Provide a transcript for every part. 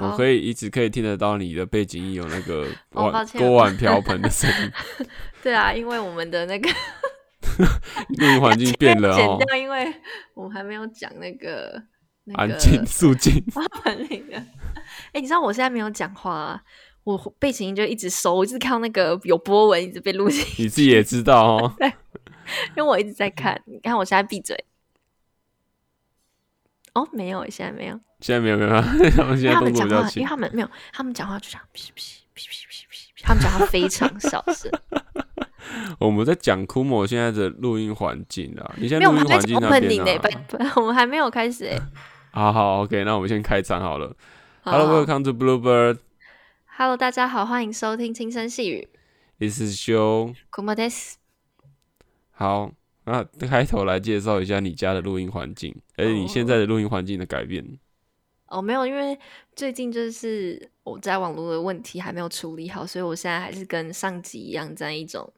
好，我可以一直可以听得到你的背景音有那个 锅碗瓢盆的声音，对啊，因为我们的那个 录音环境变了哦，剪掉，因为我们还没有讲那个安静肃静。那个。哎、你知道我现在没有讲话、啊，我背景音就一直收，我一直看到那个有波纹一直被录进去，你自己也知道哦，因为我一直在看。你看我现在闭嘴。哦，没有，现在没有。现在没有没有，他们现在动因为他们讲话，因为。他们没有，他们讲话就这样，他们讲话非常小声。我们在讲 Kumo 现在的录音环境啊，你现没有，在录音环境那拜我们还没有开始哎、好好 OK，那我们先开场好了。Hello, welcome to Bluebird. Hello，大家好，欢迎收听轻声细语。This is Show. 古莫 des，好，那开头来介绍一下你家的录音环境，而且你现在的录音环境的改变。哦，没有，因为最近就是我在网络的问题还没有处理好，所以我现在还是跟上集一样，在一种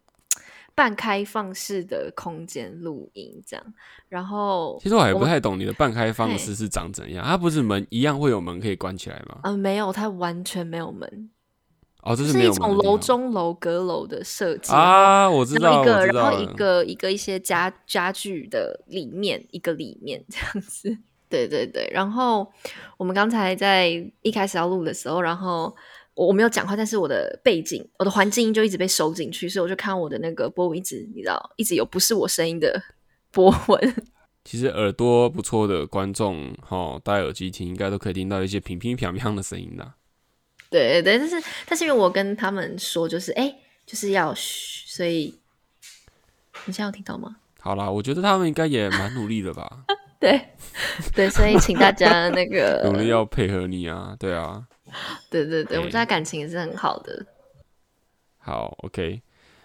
半开放式的空间录音这样。然后，其实我还不太懂你的半开放式是长怎样，它不是门一样会有门可以关起来吗？嗯、没有，它完全没有门，哦，这是一种楼中楼阁楼的设计啊，我知道，一个，然后一了。个一个一些家家具的里面，一个里面这样子。对对对，然后我们刚才在一开始要录的时候，然后我我没有讲话，但是我的背景、我的环境音就一直被收进去，所以我就看我的那个波纹一直，你知道，一直有不是我声音的 波纹。其实耳朵不错的观众，哈，戴耳机听应该都可以听到一些乒乒乓乓的声音的。对对对，但是但是因为我跟他们说，就是哎，就是要嘘，所以你现在有听到吗？好啦，我觉得他们应该也蛮努力的吧，对对，所以请大家那个 努力要配合你啊，对啊。对对对，我们哎。家感情也是很好的。好，OK，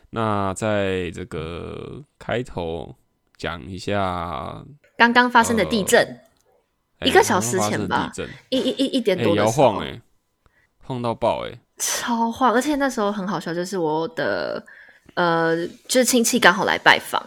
那在这个开头讲一下刚刚发生的地震，哎一个小时前吧。一一一一点多的时候，晃哎，晃到爆哎，超晃，而且那时候很好笑，就是我的呃，就是亲戚刚好来拜访，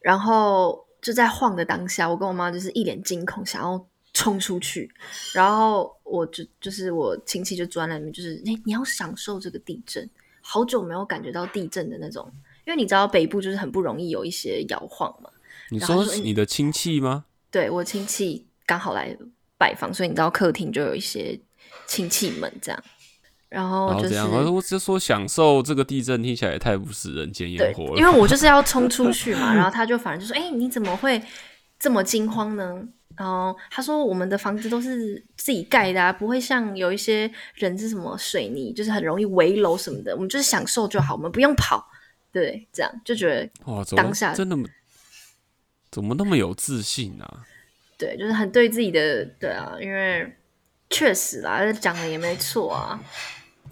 然后就在晃的当下，我跟我妈就是一脸惊恐，想要冲出去，然后我就就是我亲戚就坐在那边，就是你你要享受这个地震，好久没有感觉到地震的那种，因为你知道北部就是很不容易有一些摇晃嘛。你说你的亲戚吗？对我亲戚刚好来拜访，所以你知道客厅就有一些亲戚们这样，然后就是然后怎样？我我就说享受这个地震，听起来也太不食人间烟火，了。因为我就是要冲出 去嘛，然后他就反而就说：“哎、你怎么会这么惊慌呢？”然后他说：“我们的房子都是自己盖的、啊，不会像有一些人是什么水泥，就是很容易围楼什么的，我们就是享受就好，我们不用跑。”对，这样就觉得哇，当下真的怎么那么有自信啊？对，就是很对自己的对啊，因为确实啦，讲的也没错啊。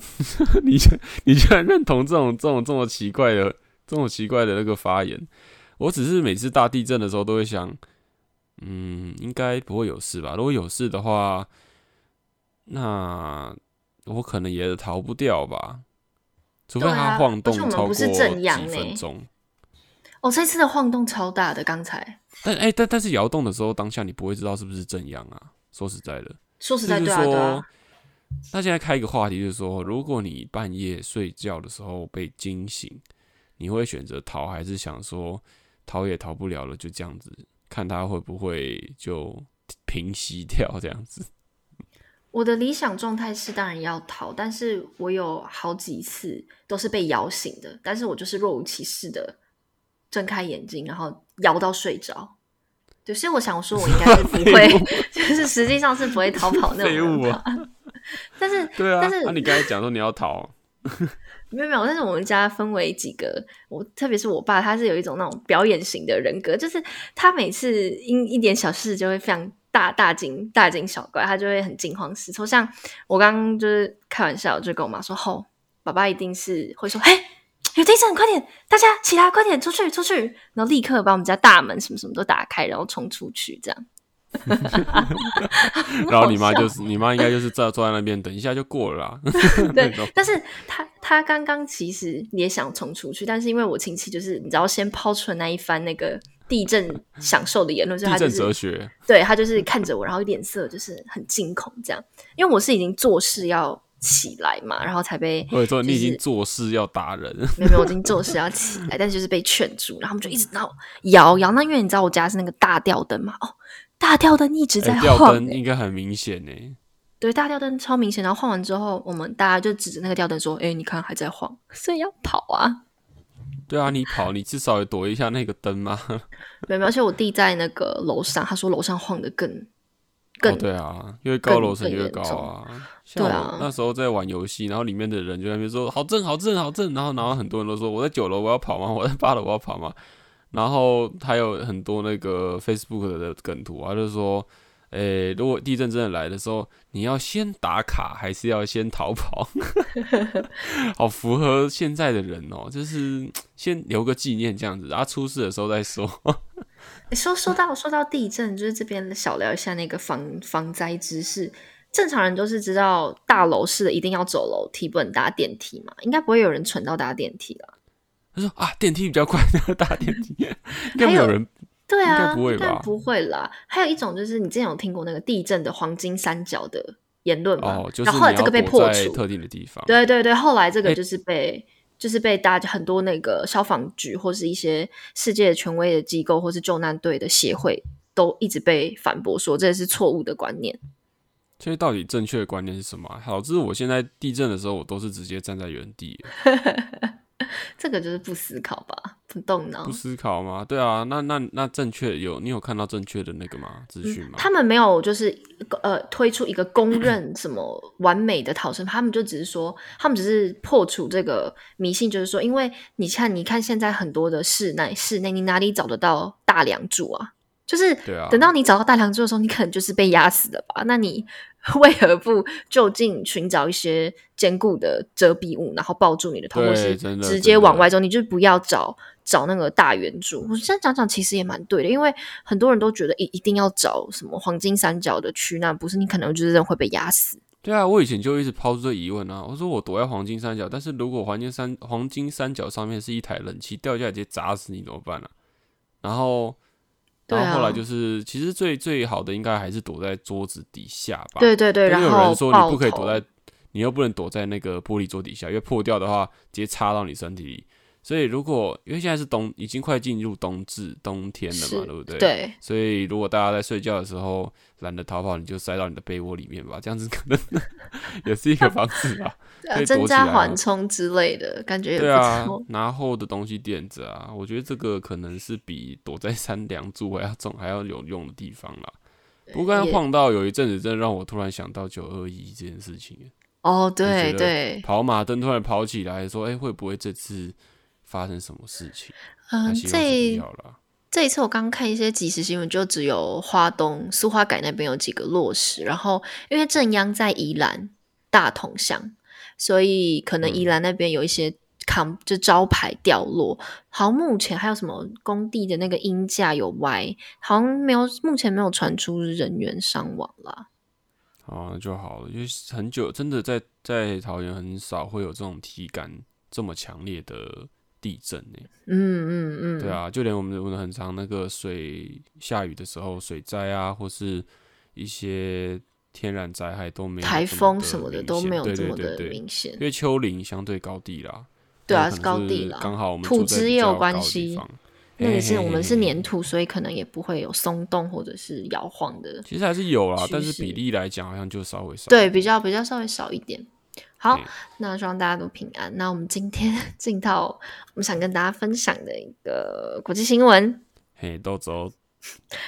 你居你居然认同这种这种这么奇怪的这种奇怪的那个发言？我只是每次大地震的时候都会想，嗯，应该不会有事吧？如果有事的话，那我可能也逃不掉吧，除非它晃动超过几分钟。哦，这次的晃动超大的，刚才但哎、但但是摇动的时候，当下你不会知道是不是正阳啊。说实在的，说实在，就是对啊，对啊，，那现在开一个话题，就是说，如果你半夜睡觉的时候被惊醒，你会选择逃，还是想说逃也逃不了了，就这样子，看他会不会就平息掉这样子？我的理想状态是当然要逃，但是我有好几次都是被摇醒的，但是我就是若无其事的睁开眼睛，然后摇到睡着。对，所以我想说，我应该是不会，就是实际上是不会逃跑那种。但是 对啊，但是那、你刚才讲说你要逃，没有没有，但是我们家分为几个，我特别是我爸，他是有一种那种表演型的人格，就是他每次因一点小事就会非常大大惊大惊小怪，他就会很惊慌失措。像我刚刚就是开玩笑，就跟我妈说：“吼、爸爸一定是会说，嘿，有地震，快点，大家起来，快点出去出去！”然后立刻把我们家大门什么什么都打开，然后冲出去，这样。然后你妈就是你妈应该就是坐坐在那边，等一下就过了啦。对，但是他他刚刚其实也想冲出去，但是因为我亲戚就是你知道先抛出了那一番那个地震享受的言论，所以地震他就是哲学，对他就是看着我，然后脸色就是很惊恐这样，因为我是已经做事要起来嘛，然后才被或者说你已经做事要打人，没有没有，我已经做事要起来，但是就是被劝住，然后他们就一直闹摇摇。那因为你知道我家是那个大吊灯嘛，哦，大吊灯一直在晃、欸，灯应该很明显呢。对，大吊灯超明显。然后晃完之后，我们大家就指着那个吊灯说：“哎、你看还在晃，所以要跑啊。对啊，你跑，你至少也躲一下那个灯嘛。”没有没，而且我弟在那个楼上，他说楼上晃的更更、哦，对啊，因为高楼层越高啊。像对啊我那时候在玩游戏，然后里面的人就在那边说好震好震好震，然后然后很多人都说我在九楼我要跑吗？我在八楼我要跑吗？然后还有很多那个 Facebook 的梗图啊，就是说，诶，如果地震真的来的时候，你要先打卡还是要先逃跑？好符合现在的人哦，就是先留个纪念这样子，然后出事的时候再说。诶说说到说到地震，就是这边小聊一下那个防防灾知识。正常人都是知道大楼是一定要走楼梯，不能搭电梯嘛，应该不会有人蠢到搭电梯了。他说啊，电梯比较快，要搭电梯，应该没有人对啊，应该不会吧不会啦。还有一种就是你之前有听过那个地震的黄金三角的言论吗？哦，就是然后后来这个被破除，特定的地方。对对对，后来这个哎就是被、就是被大家很多那个消防局或是一些世界权威的机构或是救难队的协会都一直被反驳说这是错误的观念。所以到底正确的观念是什么啊？导致我现在地震的时候，我都是直接站在原地，这个就是不思考吧，不动脑不。思考吗？对啊，那那那正确有你有看到正确的那个吗？资讯吗？嗯他们没有就是呃推出一个公认什么完美的逃生法，他们就只是说，他们只是破除这个迷信，就是说，因为你看，你看现在很多的室内室内，你哪里找得到大梁柱啊？就是对啊等到你找到大梁柱的时候，你可能就是被压死的吧？那你 为何不就近寻找一些坚固的遮蔽物，然后抱住你的头，或是直接往外走？你就不要找找那个大圆柱。我现在讲讲，其实也蛮对的，因为很多人都觉得一一定要找什么黄金三角的区，那不是你可能就是会被压死。对啊，我以前就一直抛出这疑问啊，我说我躲在黄金三角，但是如果黄金三黄金三角上面是一台冷气掉下来直接砸死你怎么办啊？然后，然后后来就是，其实最最好的应该还是躲在桌子底下吧。对对对，但有然后人说你不可以躲在，你又不能躲在那个玻璃桌底下，因为破掉的话直接插到你身体里。所以如果因为现在是冬，已经快进入冬至冬天了嘛，对不对？。对所以如果大家在睡觉的时候懒得逃跑，你就塞到你的被窝里面吧，这样子可能 也是一个方式吧。对啊增加缓冲之类的感觉也不对啊。，拿厚的东西垫着啊，我觉得这个可能是比躲在山梁柱还要重还要有用的地方啦。不过刚才晃到有一阵子，真的让我突然想到九二一这件事情。哦，对对，跑马灯突然跑起来，说：“哎、会不会这次发生什么事情？”嗯，这。这一次我刚看一些即时新闻，就只有花东苏花改那边有几个落实，然后因为正央在宜兰大同乡，所以可能宜嗯兰那边有一些扛就招牌掉落。好像目前还有什么工地的那个鹰架有歪，好像没有，目前没有传出人员伤亡啦。哦，那就好了，因为很久真的在在桃园很少会有这种体感这么强烈的地震呢。嗯嗯嗯，对啊，就连我们我们很常那个水下雨的时候，水灾啊，或是一些天然灾害都没有台风什么的都没有这么的明显因。为丘陵相对高地啦。对啊是高地啦刚好我们土质也有关系那个是我们是粘土，所以可能也不会有松动或者是摇晃的。其实还是有啦，但是比例来讲好像就稍微少。对，比较比较稍微少一点。好，那希望大家都平安。那我们今天进到我们想跟大家分享的一个国际新闻。嘿，豆走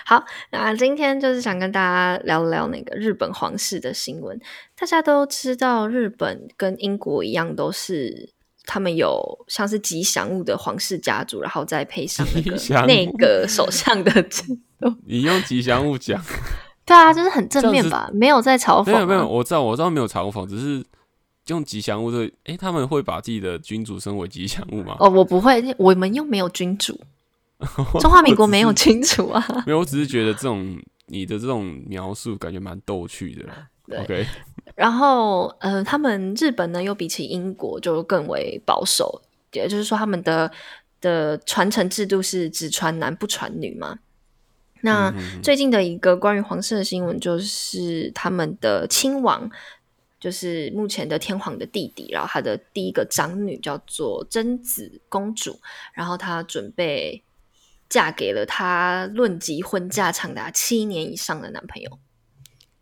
好，那今天就是想跟大家聊聊那个日本皇室的新闻。大家都知道，日本跟英国一样，都是他们有像是吉祥物的皇室家族，然后再配上那个 内阁首相的。你用吉祥物讲，对啊，就是很正面吧，没有在嘲讽、啊。没有没有，我知道我知道没有嘲讽，只是用吉祥物这个，诶，他们会把自己的君主升为吉祥物吗？哦，我不会，我们又没有君主，中华民国没有君主啊。没有，我只是觉得这种你的这种描述感觉蛮逗趣的 OK，然后，呃，他们日本呢又比起英国就更为保守，也就是说他们的的传承制度是只传男不传女嘛。那最近的一个关于皇室的新闻，就是他们的亲王，就是目前的天皇的弟弟，然后他的第一个长女叫做贞子公主，然后她准备嫁给了她论及婚嫁长达七年以上的男朋友。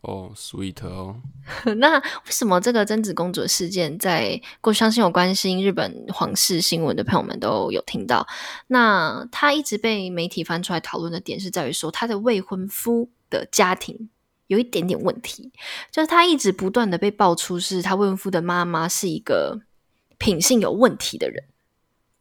哦，sweet 哦。那为什么这个贞子公主的事件，在过相信有关心日本皇室新闻的朋友们都有听到？那她一直被媒体翻出来讨论的点，是在于说她的未婚夫的家庭有一点点问题，就是他一直不断的被爆出是他未婚夫的妈妈是一个品性有问题的人。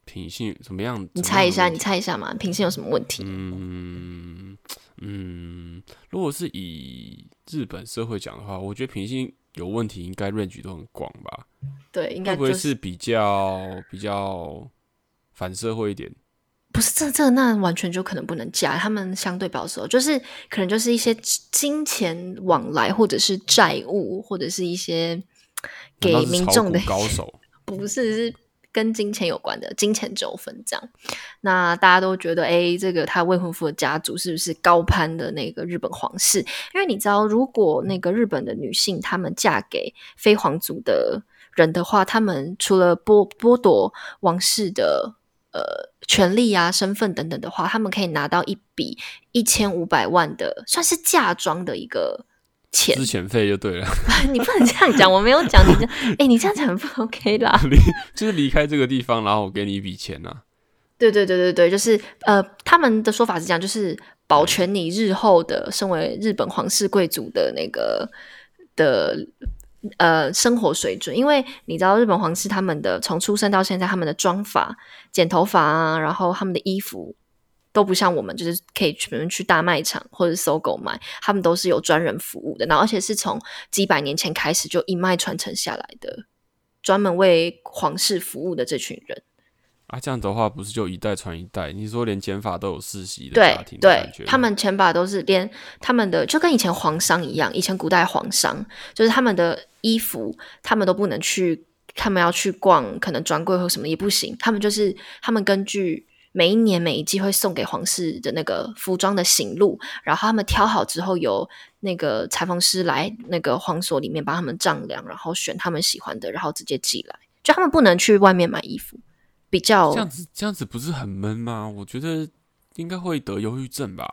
品性怎么样？你猜一下，你猜一下嘛？品性有什么问题？嗯嗯，如果是以日本社会讲的话，我觉得品性有问题，应该 range 都很广吧？对，应该会不会是比较比较反社会一点？不是，这这那完全就可能不能嫁。他们相对保守，就是可能就是一些金钱往来，或者是债务，或者是一些给民众的高手，不是是。跟金钱有关的金钱纠纷，这样，那大家都觉得，哎，这个他未婚夫的家族是不是高攀的那个日本皇室？因为你知道，如果那个日本的女性她们嫁给非皇族的人的话，他们除了剥剥夺王室的呃权利啊、身份等等的话，他们可以拿到一笔一千五百万的，算是嫁妆的一个。钱资遣费就对了，你不能这样讲，我没有讲你这，哎，你这样讲不 OK 啦。离就是离开这个地方，然后我给你一笔钱啊。对对对对对，就是呃，他们的说法是这样，就是保全你日后的身为日本皇室贵族的那个的呃生活水准，因为你知道日本皇室他们的从出生到现在，他们的妆发、剪头发啊，然后他们的衣服。都不像我们，就是可以去去大卖场或者搜狗买，他们都是有专人服务的，然后而且是从几百年前开始就一脉传承下来的，专门为皇室服务的这群人。啊，这样的话不是就一代传一代？你说连剪法都有世袭的对对，他们剪法都是连他们的就跟以前皇商一样，以前古代皇商就是他们的衣服，他们都不能去，他们要去逛可能专柜或什么也不行，他们就是他们根据。每一年每一季会送给皇室的那个服装的行路，然后他们挑好之后，由那个裁缝师来那个皇所里面帮他们丈量，然后选他们喜欢的，然后直接寄来。就他们不能去外面买衣服，比较这样子，这样子不是很闷吗？我觉得应该会得忧郁症吧。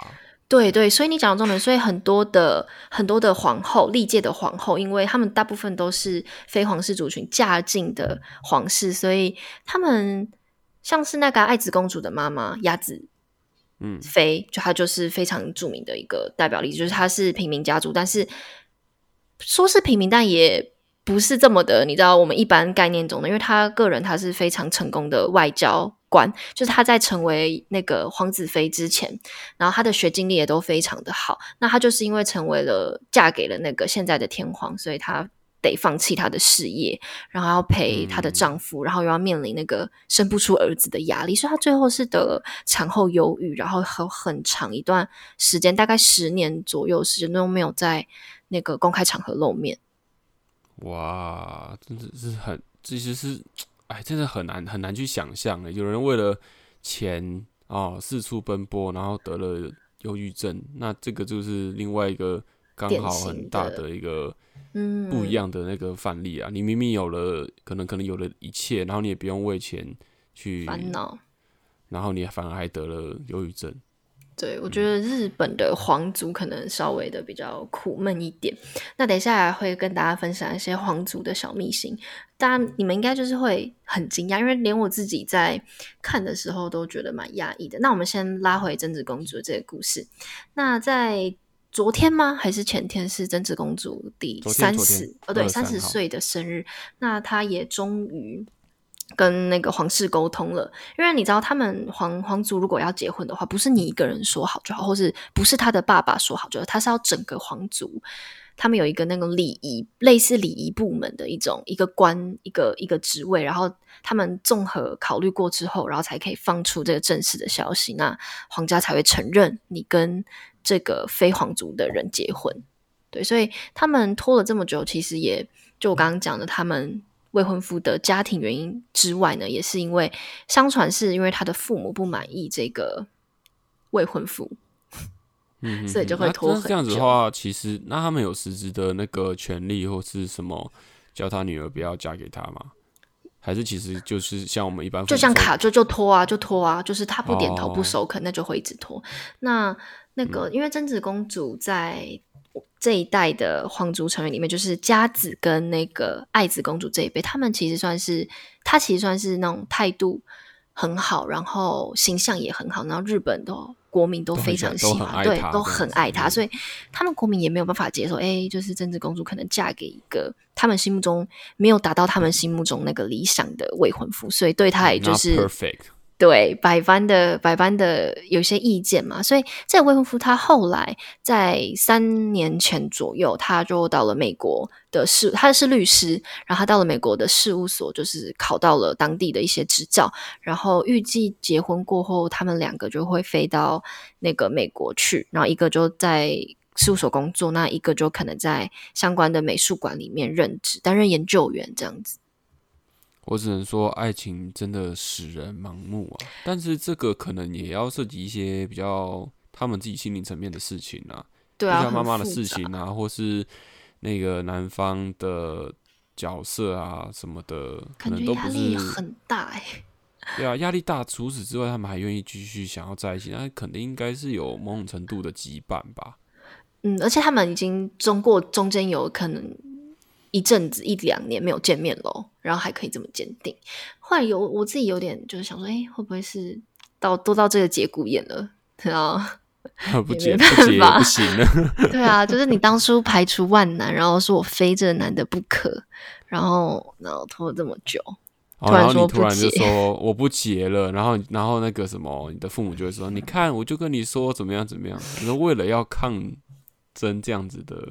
对对，所以你讲的重点，所以很多的很多的皇后，历届的皇后，因为他们大部分都是非皇室族群嫁进的皇室，所以他们。像是那个爱子公主的妈妈鸭子，嗯，妃，就她就是非常著名的一个代表例子，就是她是平民家族，但是说是平民，但也不是这么的，你知道我们一般概念中的，因为她个人她是非常成功的外交官，就是她在成为那个皇子妃之前，然后她的学经历也都非常的好，那她就是因为成为了嫁给了那个现在的天皇，所以她。得放弃她的事业，然后要陪她的丈夫，然后又要面临那个生不出儿子的压力，所以她最后是得产后忧郁，然后很很长一段时间，大概十年左右时间都没有在那个公开场合露面。哇，真的是很，其实是，哎，真的很难很难去想象的。有人为了钱啊四处奔波，然后得了忧郁症，那这个就是另外一个刚好很大的一个。嗯，不一样的那个范例啊，你明明有了，可能可能有了一切，然后你也不用为钱去烦恼，然后你反而还得了忧郁症。对，我觉得日本的皇族可能稍微的比较苦闷一点。那等一下来会跟大家分享一些皇族的小秘辛，大家你们应该就是会很惊讶，因为连我自己在看的时候都觉得蛮压抑的。那我们先拉回贞子公主的这个故事，那在。昨天吗？还是前天？是贞子公主第三十哦，对，三十岁的生日。那她也终于跟那个皇室沟通了，因为你知道，他们皇皇族如果要结婚的话，不是你一个人说好就好，或是不是他的爸爸说好就好，他是要整个皇族，他们有一个那个礼仪，类似礼仪部门的一种一个官，一个一个职位，然后他们综合考虑过之后，然后才可以放出这个正式的消息，那皇家才会承认你跟。这个非皇族的人结婚，对，所以他们拖了这么久，其实也就我刚刚讲的，他们未婚夫的家庭原因之外呢，也是因为相传是因为他的父母不满意这个未婚夫，嗯，所以就会拖很久这样子的话，其实那他们有实质的那个权利或是什么，叫他女儿不要嫁给他吗？还是其实就是像我们一般就像卡就就拖啊，就拖啊，就是他不点头哦不首肯，那就会一直拖。那那个，嗯因为贞子公主在这一代的皇族成员里面，就是佳子跟那个爱子公主这一辈，他们其实算是，他其实算是那种态度很好，然后形象也很好，然后日本的国民都非常喜欢，对，都很爱她，嗯。所以他们国民也没有办法接受，哎，就是贞子公主可能嫁给一个他们心目中没有达到他们心目中那个理想的未婚夫，所以对他也就是 perfect，对百般的百般的有些意见嘛，所以这个未婚夫他后来在三年前左右，他就到了美国的事，他是律师，然后他到了美国的事务所，就是考到了当地的一些执照，然后预计结婚过后，他们两个就会飞到那个美国去，然后一个就在。事务所工作，那一个就可能在相关的美术馆里面任职，担任研究员这样子。我只能说爱情真的使人盲目啊。但是这个可能也要涉及一些比较他们自己心灵层面的事情啊，对像妈妈的事情啊，或是那个男方的角色啊什么的，可能都不压力是很大哎、对啊，压力大。除此之外，他们还愿意继续想要在一起，那肯定应该是有某种程度的羁绊吧。嗯，而且他们已经中过中间有可能一阵子一两年没有见面喽，然后还可以这么坚定。后来有我自己有点就是想说，哎，会不会是到都到这个节骨眼了？然后 不结不结不行了。对啊，就是你当初排除万难，然后说我非这个男的不可，然后然后拖了这么久，哦突然然后你突然就说我不结了，然后然后那个什么，你的父母就会说，你看我就跟你说怎么样怎么样，你说为了要抗争这样子的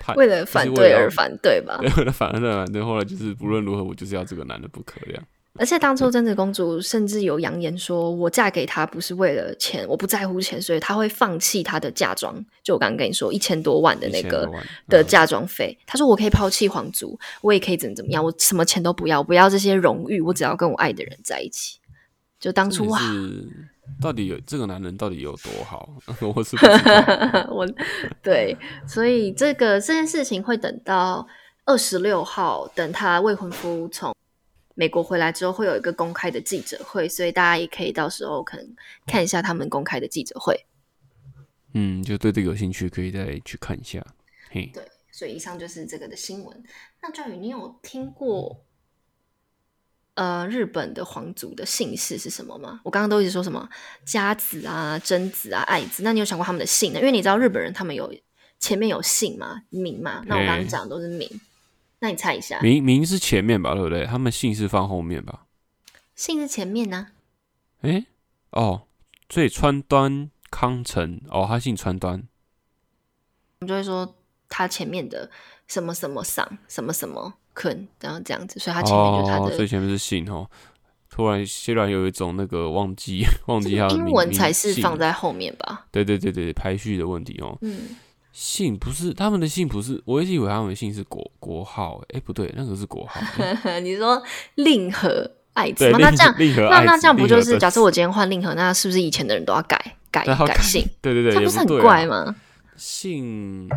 判，为了反对而反对吧？对，为了反对而反对，后来就是不论如何我就是要这个男的不可这样。而且当初贞子公主甚至有扬言说，我嫁给他不是为了钱，我不在乎钱，所以她会放弃她的嫁妆。就我刚刚跟你说，一千多万的那个的嫁妆费，她说我可以抛弃皇族，我也可以怎么怎么样，我什么钱都不要，我不要这些荣誉，我只要跟我爱的人在一起。就当初重哇，到底有这个男人到底有多好，我是不。我对，所以这个这件事情会等到二十六号，等他未婚夫从美国回来之后，会有一个公开的记者会，所以大家也可以到时候可能看一下他们公开的记者会。嗯，就对这个有兴趣，可以再去看一下。嘿，对，所以以上就是这个的新闻。那赵宇，你有听过呃日本的皇族的姓氏是什么吗？我刚刚都一直说什么家子啊、贞子啊、爱子，那你有想过他们的姓呢？因为你知道日本人他们有前面有姓嘛、名嘛，那我刚刚讲的都是名，那你猜一下，名名是前面吧，对不对？他们姓是放后面吧？姓是前面呢、诶，哦，所以川端康成，哦，他姓川端。我们就会说他前面的什么什么上、什么什么坤，然后这样子，所以他前面就是他哦，的、所以前面是姓哦。突然，虽然有一种那个忘记忘记他的英文才是放在后面吧？对对对对排序的问题哦。嗯，姓不是他们的姓不是，我一直以为他们的姓是国国号，诶，不对，那个是国号。你说令和爱子，吗？那令这样那那这样不就是，假设我今天换令和，那是不是以前的人都要改改 改改姓？对对对，也这不是很怪吗？姓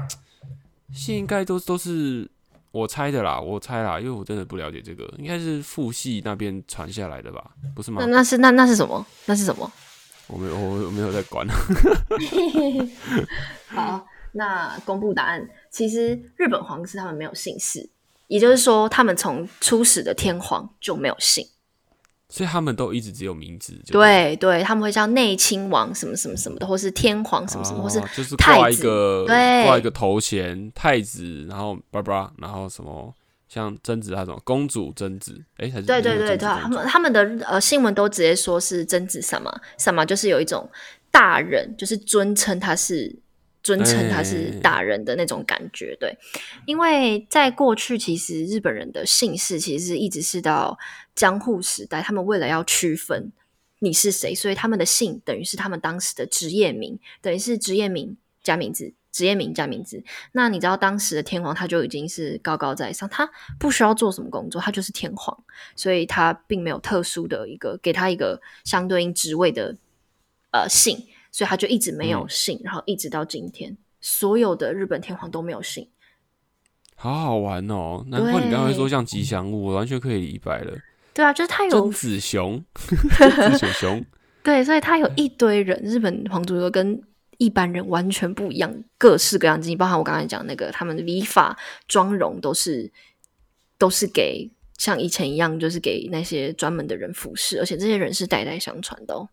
姓应该都都是我猜的啦，我猜啦，因为我真的不了解这个，应该是父系那边传下来的吧？不是吗那？那是那那是什么？那是什么？我没有我我没有在管。好，那公布答案。其实日本皇室他们没有姓氏，也就是说，他们从初始的天皇就没有姓。所以他们都一直只有名字，就对对，他们会叫内亲王什么什么什么的，或是天皇什么什么，或是哦就是太挂一个对挂一个头衔，太子，然后叭叭，然后什么像贞子那种公主贞子，哎、还是对对对对，他们他们的呃新闻都直接说是贞子什么什么，就是有一种大人，就是尊称他是尊称他是哎大人的那种感觉。对，因为在过去，其实日本人的姓氏其实一直是到江户时代，他们为了要区分你是谁，所以他们的姓等于是他们当时的职业名，等于是职业名加名字职业名加名字。那你知道当时的天皇他就已经是高高在上，他不需要做什么工作，他就是天皇，所以他并没有特殊的一个给他一个相对应职位的呃姓，所以他就一直没有姓，然后一直到今天，所有的日本天皇都没有姓。好好玩哦！难怪你刚才说像吉祥物，我完全可以理解了。对啊，就是他有曾子熊，曾子熊。对，所以他有一堆人，日本皇族都跟一般人完全不一样，各式各样的，包含我刚才讲那个他们的礼法、妆容，都是都是给像以前一样，就是给那些专门的人服侍，而且这些人是代代相传的。哦。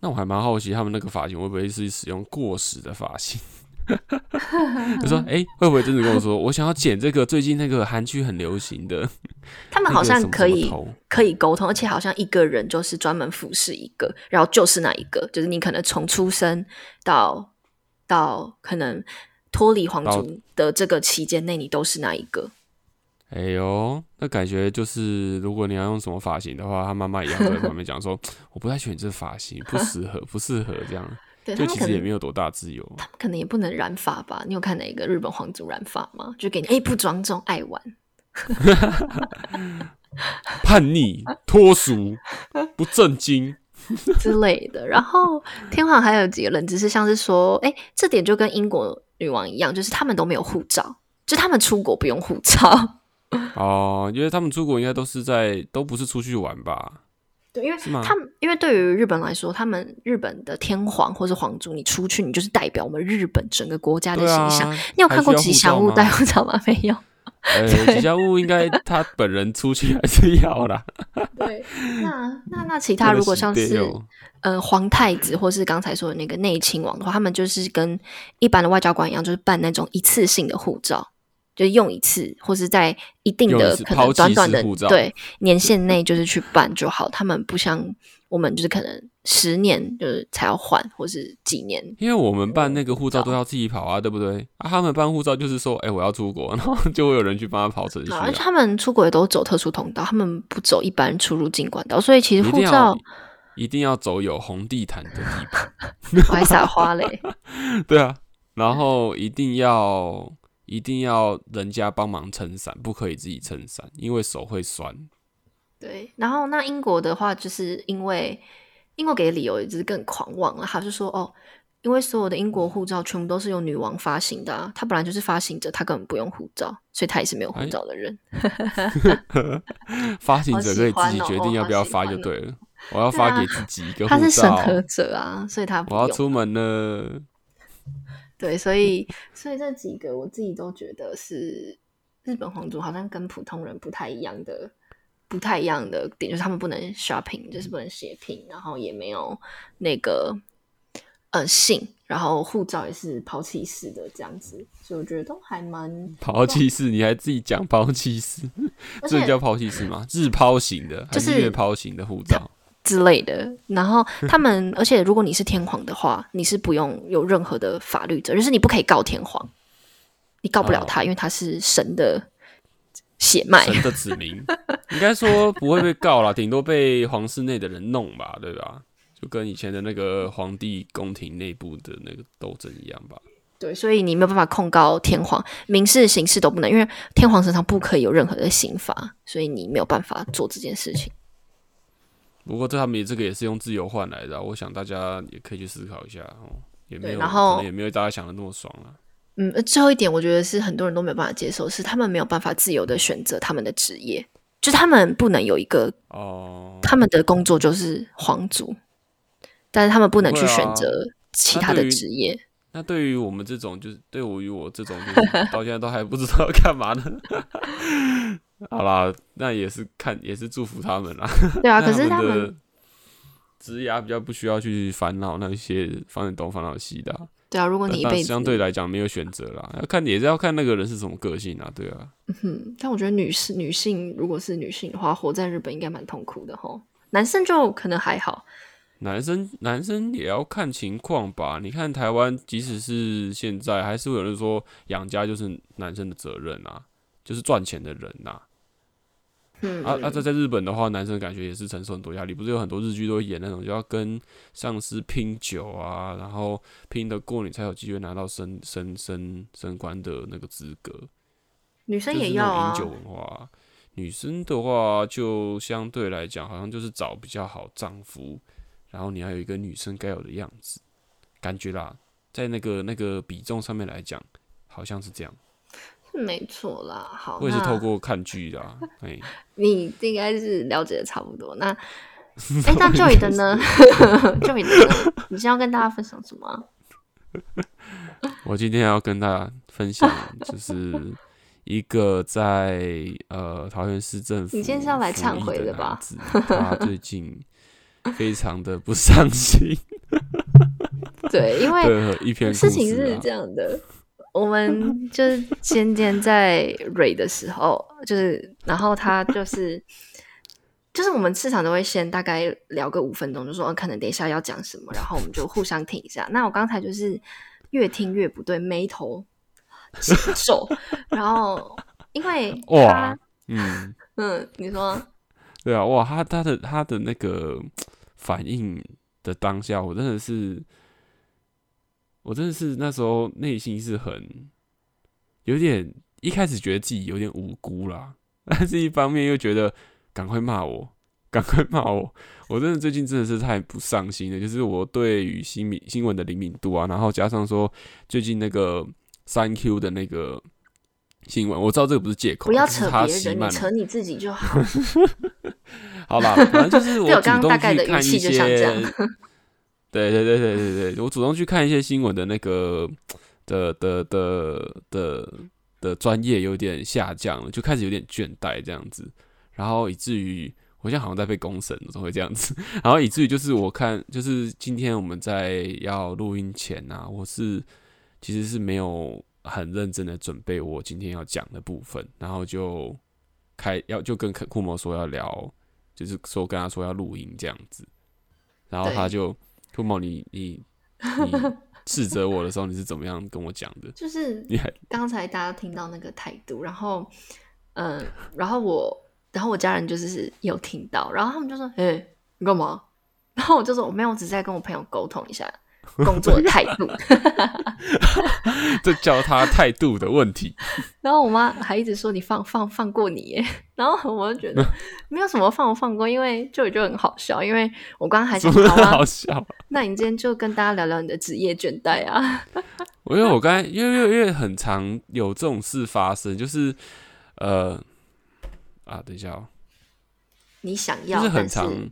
那我还蛮好奇，他们那个发型会不会是使用过时的发型？就说：“ 哎，会不会真的跟我说，我想要剪这个最近那个韩剧很流行的？他们好像可以可以沟通，而且好像一个人就是专门服侍一个，然后就是那一个，就是你可能从出生到到可能脱离皇族的这个期间内，你都是那一个。哎呦，那感觉就是如果你要用什么发型的话，他妈妈也要在旁边讲说，我不太喜欢这发型，不适合，不适合这样。”就其实也没有多大自由，他们可能也不能染发吧？你有看哪个日本皇族染发吗？就给你哎，不庄重，爱玩，叛逆、脱俗、不正经 之类的。然后天皇还有几个人，只是像是说，哎，这点就跟英国女王一样，就是他们都没有护照，就他们出国不用护照。哦，因为他们出国应该都是在，都不是出去玩吧？对，因为他们，因为对于日本来说，他们日本的天皇或是皇族，你出去，你就是代表我们日本整个国家的形象。你有看过吉祥物带护照吗？没有。吉祥物应该他本人出去还是要啦。对，那 那那其他如果像是呃皇太子或是刚才说的那个内亲王的话，他们就是跟一般的外交官一样，就是办那种一次性的护照。就用一次，或是在一定的可能短短的对年限内，就是去办就好。他们不像我们，就是可能十年就是才要换，或是几年。因为我们办那个护照都要自己跑啊，对不对？啊，他们办护照就是说，哎，我要出国，然后就会有人去帮他跑程序。而且他们出国也都走特殊通道，他们不走一般出入境管道，所以其实护照一定要走有红地毯的地方，还撒花嘞。对啊，然后一定要。一定要人家帮忙撑伞，不可以自己撑伞，因为手会酸。对，然后那英国的话，就是因为英国给的理由也就是更狂妄了，他就说哦，因为所有的英国护照全部都是由女王发行的，他本来就是发行者，他根本不用护照，所以他也是没有护照的人。发行者可以自己决定要不要发就对了。我要发给自己一个 护照，他是审核者啊，所以他我要出门了。对，所以所以这几个我自己都觉得是日本皇族好像跟普通人不太一样的，不太一样的点，就是他们不能 shopping，就是不能血拼，然后也没有那个呃姓，然后护照也是抛弃式的这样子，所以我觉得都还蛮 抛弃式。你还自己讲抛弃式，这叫抛弃式吗？日抛型的，就是月抛型的护照。之类的，然后他们，而且如果你是天皇的话，你是不用有任何的法律责任，就是你不可以告天皇，你告不了他，因为他是神的血脉，神的子民，应该说不会被告了，顶多被皇室内的人弄吧，对吧？就跟以前的那个皇帝宫廷内部的那个斗争一样吧。对，所以你没有办法控告天皇，民事、刑事都不能，因为天皇身上不可以有任何的刑罚，所以你没有办法做这件事情。不过这他们也这个也是用自由换来的，我想大家也可以去思考一下哦，也没有，然后也没有大家想的那么爽了。嗯，最后一点我觉得是很多人都没有办法接受，是他们没有办法自由的选择他们的职业，就他们不能有一个哦，他们的工作就是皇族，但是他们不能去选择其他的职业。那对于我们这种，就是对于我这种，就是到现在都还不知道干嘛呢？好啦，那也是看，也是祝福他们啦。对啊，可是他们职涯比较不需要去烦恼那些烦恼东烦恼西的。对啊，如果你一辈子相对来讲没有选择啦，要看也是要看那个人是什么个性啊。对啊，嗯哼，但我觉得女士女性如果是女性的话，活在日本应该蛮痛苦的吼。男生就可能还好。男生男生也要看情况吧。你看台湾，即使是现在，还是会有人说养家就是男生的责任啊，就是赚钱的人呐。嗯啊啊，在在日本的话，男生感觉也是承受很多压力，不是有很多日剧都演那种就要跟上司拼酒啊，然后拼得过你才有机会拿到升升升升官的那个资格。女生也要啊饮酒，文化。女生的话，就相对来讲，好像就是找比较好丈夫，然后你要有一个女生该有的样子，感觉啦，在那个那个比重上面来讲，好像是这样。是没错啦。好，我也是透过看剧的、啊，哎，你应该是了解的差不多。那 哎，那 Joy 的呢？Joy 的呢？你先要跟大家分享什么啊？我今天要跟大家分享，就是一个在呃桃园市政府，你今天是要来忏悔的吧？他最近非常的不上心，对，因为事情是这样的，我们就是今天在蕊的时候，就是然后他就是就是我们市场都会先大概聊个五分钟，就说、呃可能等一下要讲什么，然后我们就互相听一下。那我刚才就是越听越不对，眉头紧皱，然后因为哇他，嗯。嗯，你说对啊，哇，他他的他的那个反应的当下，我真的是，我真的是那时候内心是很有点一开始觉得自己有点无辜啦，但是一方面又觉得赶快骂我，赶快骂我，我真的最近真的是太不上心了，就是我对于新敏新闻的灵敏度啊，然后加上说最近那个三 Q 的那个。新闻我知道这个不是借口，不要扯别人，你扯你自己就好。好吧，反正就是 我我主动刚刚大概去看一的语气就像这些样，对对对对对对，我主动去看一些新闻的那个的的的的的专业有点下降了，就开始有点倦怠这样子，然后以至于我现在好像在被公审，怎么会这样子？然后以至于就是我看，就是今天我们在要录音前啊，我是其实是没有很认真的准备我今天要讲的部分，然后就开要就跟库摩说要聊，就是说跟他说要录音这样子，然后他就库摩你你你斥责我的时候你是怎么样跟我讲的？就是你还刚才大家听到那个态度，然后，嗯，然后我，然后我家人就是有听到，然后他们就说：“哎、你干嘛？”然后我就说：“我没有，我只是在跟我朋友沟通一下 工作的态度。这叫他态度的问题。”然后我妈还一直说：“你放放放过你耶。”然后我就觉得没有什么放不放过，因为就就很好笑，因为我刚刚还想怎么好笑？那你今天就跟大家聊聊你的职业倦怠啊。我因为我刚才因为因为很常有这种事发生，就是呃啊，等一下哦、你想要就要，是很但常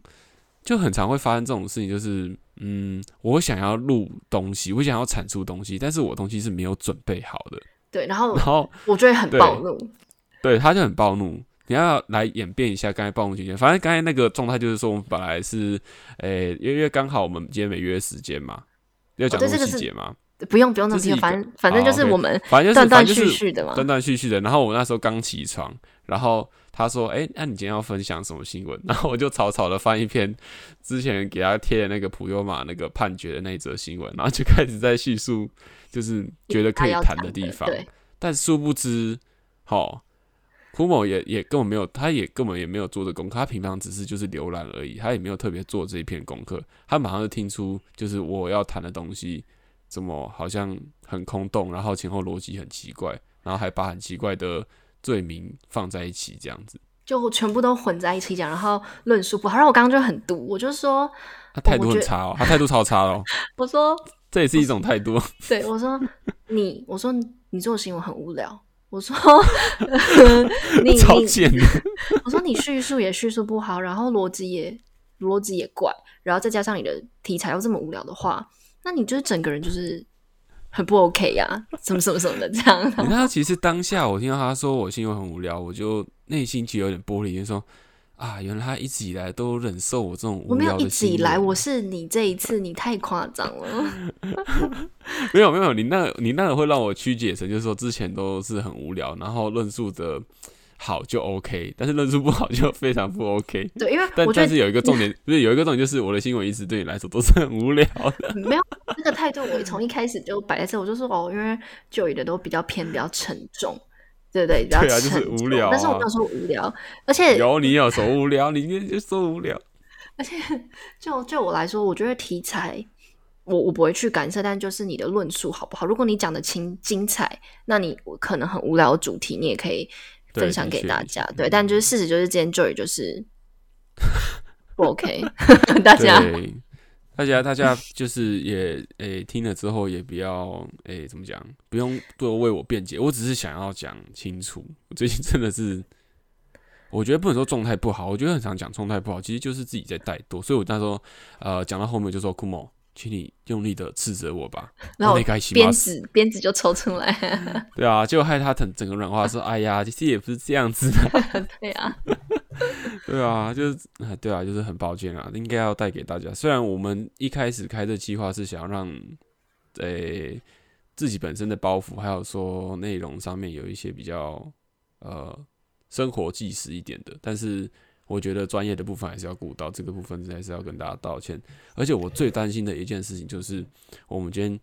就很常会发生这种事情，就是嗯，我想要录东西，我想要产出东西，但是我东西是没有准备好的，对，然后然后我就会很暴怒。对他就很暴怒。你要来演变一下刚才暴怒情节，反正刚才那个状态就是说，我们本来是，诶、因为因为刚好我们今天没约时间嘛，要讲出哦对这个细节嘛，不用不用那么细，这是一个反正反正就是我们反正就是断断续续的嘛。断断续续的。然后我那时候刚起床，然后他说：“哎、那你今天要分享什么新闻？” 然后我就草草的翻一篇之前给他贴的那个普悠玛那个判决的那一则新闻，然后就开始在叙述，就是觉得可以谈的地方。对，但殊不知，好，库某也也根本没有，他也根本也没有做这功课，他平常只是就是浏览而已，他也没有特别做这一篇功课，他马上就听出就是我要谈的东西怎么好像很空洞，然后前后逻辑很奇怪，然后还把很奇怪的罪名放在一起这样子，就全部都混在一起讲，然后论述不好。然后我刚刚就很毒，我就说，他态度很差哦，他态度超差哦，我说，这也是一种态度。对我说你，我说你做的新闻很无聊。我说 你你，超贱的，我说你叙述也叙述不好，然后逻辑也逻辑也怪，然后再加上你的题材又这么无聊的话，那你就是整个人就是很不 OK 呀、什么什么什么的这样。你知道，其实当下我听到他说我新闻很无聊，我就内心其实有点玻璃就，说啊，原来他一直以来都忍受我这种无聊的我没有一直以来，我是你这一次你太夸张了。没有没有，你那个你那个会让我曲解成，就是说之前都是很无聊，然后论述的好就 OK，但是论述不好就非常不 OK。对，因为但但是有一个重点，不是有一个重点，就是我的新闻一直对你来说都是很无聊的。没有这个态度，我从一开始就摆在这，我就说哦，因为 Joy 的都比较偏比较沉重，对对，比较对啊就是沉无聊啊但是我没有说无聊，而且有你有说无聊，你就说无聊。而且就就我来说，我觉得题材我我不会去干涉，但就是你的论述好不好？如果你讲的精精彩，那你可能很无聊的主题，你也可以对分享给大家。确对，但就是事实就是今天 Joy 就是 不 OK，大家对，大家大家就是也诶、听了之后也不要诶、怎么讲，不用多为我辩解，我只是想要讲清楚。我最近真的是，我觉得不能说状态不好，我觉得很常讲状态不好，其实就是自己在怠惰。所以我那时候呃讲到后面就说，库莫，请你用力的斥责我吧，然后那该洗鞭吗？子鞭子就抽出来，对啊，就害他整整个软化，说，哎呀，其实也不是这样子的。对啊，对啊，就是啊，对啊，就是很抱歉啊，应该要带给大家。虽然我们一开始开这计划是想要让，诶、自己本身的包袱，还有说内容上面有一些比较呃生活纪实一点的，但是我觉得专业的部分还是要顾到，这个部分还是要跟大家道歉。而且我最担心的一件事情就是，我们今天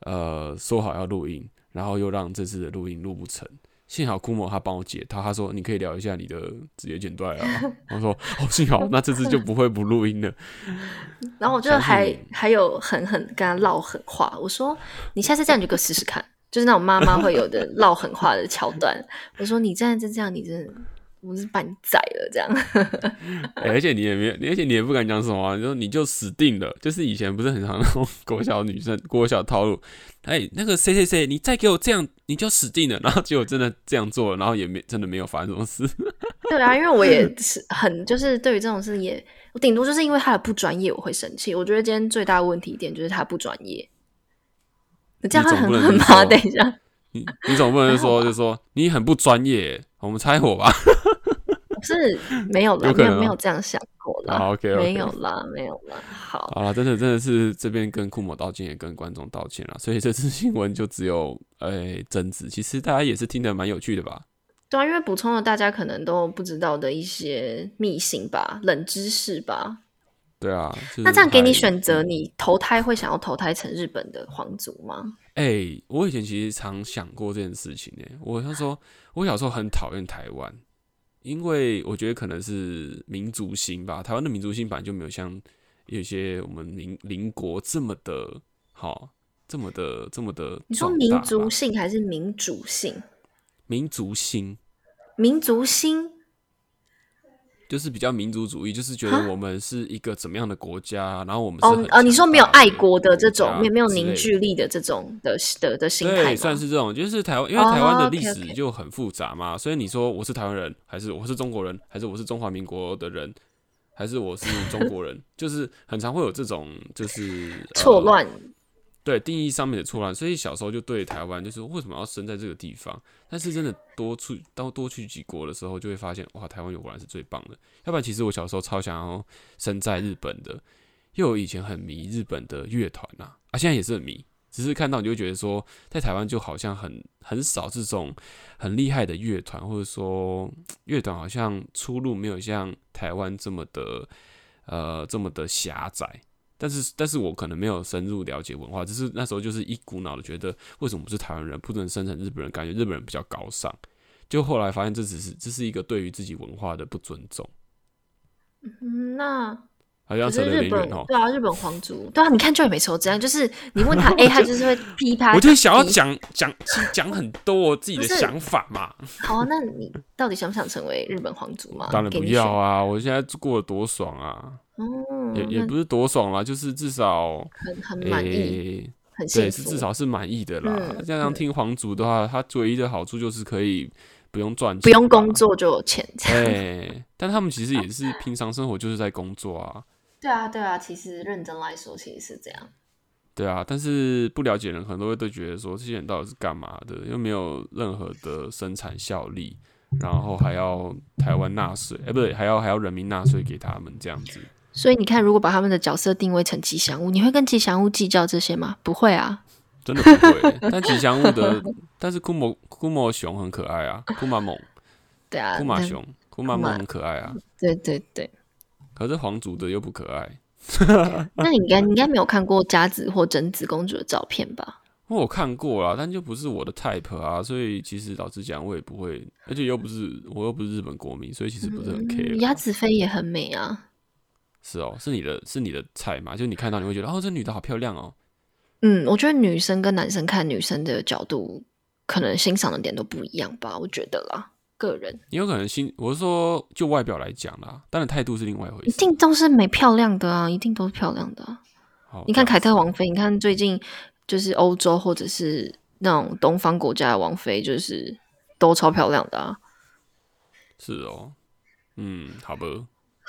呃说好要录音，然后又让这次的录音录不成。幸好库某他帮我解套，他说你可以聊一下你的职业剪断啊。我说哦，幸好那这次就不会不录音了。然后我就还还有狠狠跟他唠狠话，我说你下次这样你就给我试试看，就是那种妈妈会有的唠狠话的桥段。我说你这样就这样，你真的我是把你宰了这样。欸 而且你也没有，而且你也不敢讲什么、啊，你说你就死定了。就是以前不是很常那种 国小女生、国小套路，哎、那个谁谁谁，你再给我这样，你就死定了。然后结果真的这样做了，然后也没真的没有发生什么事。对啊，因为我也是很就是对于这种事也，我顶多就是因为他的不专业我会生气。我觉得今天最大的问题点就是他不专业。你这样会很狠吗？等一下，你你总不能说就说你很不专业，我们猜火吧。我是没有啦，有可能哦没有没有这样想过啦。好，OK，OK 没有啦，没有啦。好，好了，真的真的是这边跟库某道歉，也跟观众道歉了。所以这次新闻就只有诶争执，其实大家也是听得蛮有趣的吧？对啊，因为补充了大家可能都不知道的一些秘辛吧、冷知识吧。对啊，那这样给你还选择，你投胎会想要投胎成日本的皇族吗？哎、我以前其实常想过这件事情呢、我想说，我小时候很讨厌台湾，因为我觉得可能是民族性吧。台湾的民族性本来就没有像有些我们邻邻国这么的好，这么的这么的。你说民族性还是民主性？民族性民族心就是比较民族主义，就是觉得我们是一个怎么样的国家，然后我们是哦哦，很强你说没有爱国的这种，没有没有凝聚力的这种的的的心态对，算是这种，就是台湾，因为台湾哦的历史就很复杂嘛，所以你说我是台湾人，还是我是中国人，还是我是中华民国的人，还是我是中国人，就是很常会有这种就是呃错乱。对定义上面的错乱，所以小时候就对台湾就是为什么要生在这个地方？但是真的多去到多去几国的时候，就会发现哇，台湾果然是最棒的。要不然其实我小时候超想要生在日本的，因为我以前很迷日本的乐团呐，啊，现在也是很迷。只是看到你就会觉得说，在台湾就好像很很少这种很厉害的乐团，或者说乐团好像出路没有像台湾这么的呃这么的狭窄。但是，但是我可能没有深入了解文化，只是那时候就是一股脑的觉得，为什么不是台湾人，不能生成日本人？感觉日本人比较高尚。就后来发现，这只是这是一个对于自己文化的不尊重，嗯，那好像得有点远哦。对啊，日本皇族对啊，你看就也没错，这样就是你问他 A，他就是会噼啪。我就想要讲讲讲很多我自己的想法嘛，好 啊，那你到底想不想成为日本皇族嘛？当然不。要啊！我现在过得多爽啊，哦，也也不是多爽啦，就是至少很很满意，诶、很对，是至少是满意的啦。嗯这样听皇族的话，他唯一的好处就是可以不用赚钱，不用工。作就有钱。哎，但他们其实也是平常生活就是在工作啊，对啊，对啊，其实认真来说，其实是这样。对啊。但是不了解人可能都会都觉得说，这些人到底是干嘛的？又没有任何的生产效力，然后还要台湾纳税，哎，不对，还要还要人民纳税给他们这样子。所以你看，如果把他们的角色定位成吉祥物，你会跟吉祥物计较这些吗？不会啊。真的不会，但吉祥物的，但是库摩库摩熊很可爱啊，库玛猛、对啊，库玛熊、库玛库玛蒙很可爱啊，对对对。可是皇族的又不可爱。那你应该你应该没有看过佳子或贞子公主的照片吧？我看过啦，但就不是我的 type 啊，所以其实老实讲，我也不会，而且又不是我又不是日本国民，所以其实不是很 care。鸭子飞也很美啊。是哦，是你的，是你的菜嘛？就你看到你会觉得，哦，这女的好漂亮哦。嗯，我觉得女生跟男生看女生的角度，可能欣赏的点都不一样吧。我觉得啦，个人你有可能欣，我是说就外表来讲啦，当然态度是另外一回事。一定都是美漂亮的啊，一定都是漂亮的。好，你看凯特王，王妃，你看最近就是欧洲或者是那种东方国家的王妃，就是都超漂亮的啊。是哦，嗯，好吧，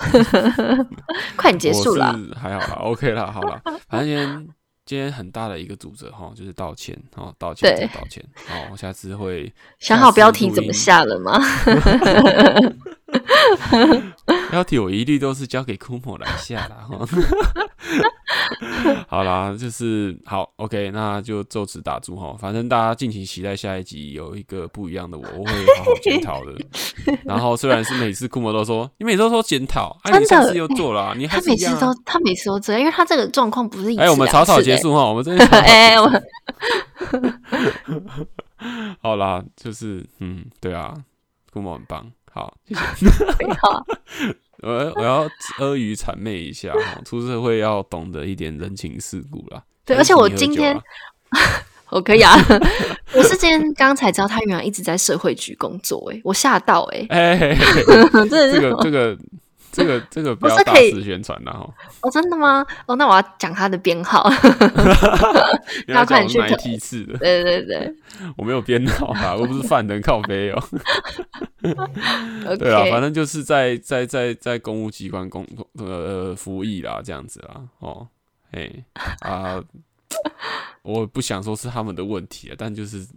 快点结束了。还好啦，OK 啦，好啦，反正今天今天很大的一个主责哈，就是道歉，哦，道歉，再道歉，好，我下次会想好标题怎么下了吗？标题我一律都是交给库莫来下啦。哈。好啦，就是好，OK，那就就此打住哈。反正大家敬请期待下一集有一个不一样的我，我会好好检讨的。然后虽然是每次库莫都说，你每次都说检讨，啊，你真的上次又做了啊、你还他每是一样啊、次都他每次都这样，因为他这个状况不是一次哎、我们草草结。束哈，我们真的哎、我好啦，就是嗯，对啊，库莫很棒，好，谢谢。好 我要我要阿谀谄媚一下哈，出社会要懂得一点人情世故啦。对而且我今天啊。我可以啊，我是今天刚才知道他原来一直在社会局工作、哎，我吓到、哎，哎、嘿嘿嘿。真的是这个这个这个 这个不要大我是可以肆宣传啦哈，哦，真的吗？哦，那我要讲他的编号。你要快点去讲我是哪一梯次的，对对对我没有编号啊，我不是犯人靠背哦。对啊，反正就是在在在在公务机关工呃呃服役啦，这样子啦，哦，哎啊，我不想说是他们的问题啊，但就是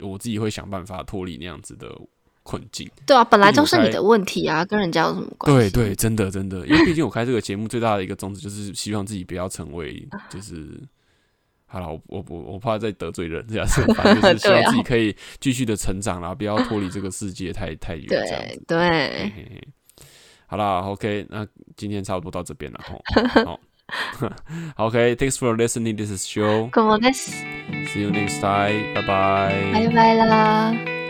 我自己会想办法脱离那样子的困境。对啊，本来就是你的问题啊，跟人家有什么关系？对对，真的真的，因为毕竟我开这个节目最大的一个宗旨就是希望自己不要成为就是。好了，我我我我怕再得罪人，这样子，反正就是 希望自己可以继续的成长啦，不要脱离这个世界太太远，这样子对。对，嘿嘿嘿好啦，OK，那今天差不多到这边了吼。好，OK，thanks、for listening. This is Joe. como this，See you next time. Bye bye. 拜拜啦。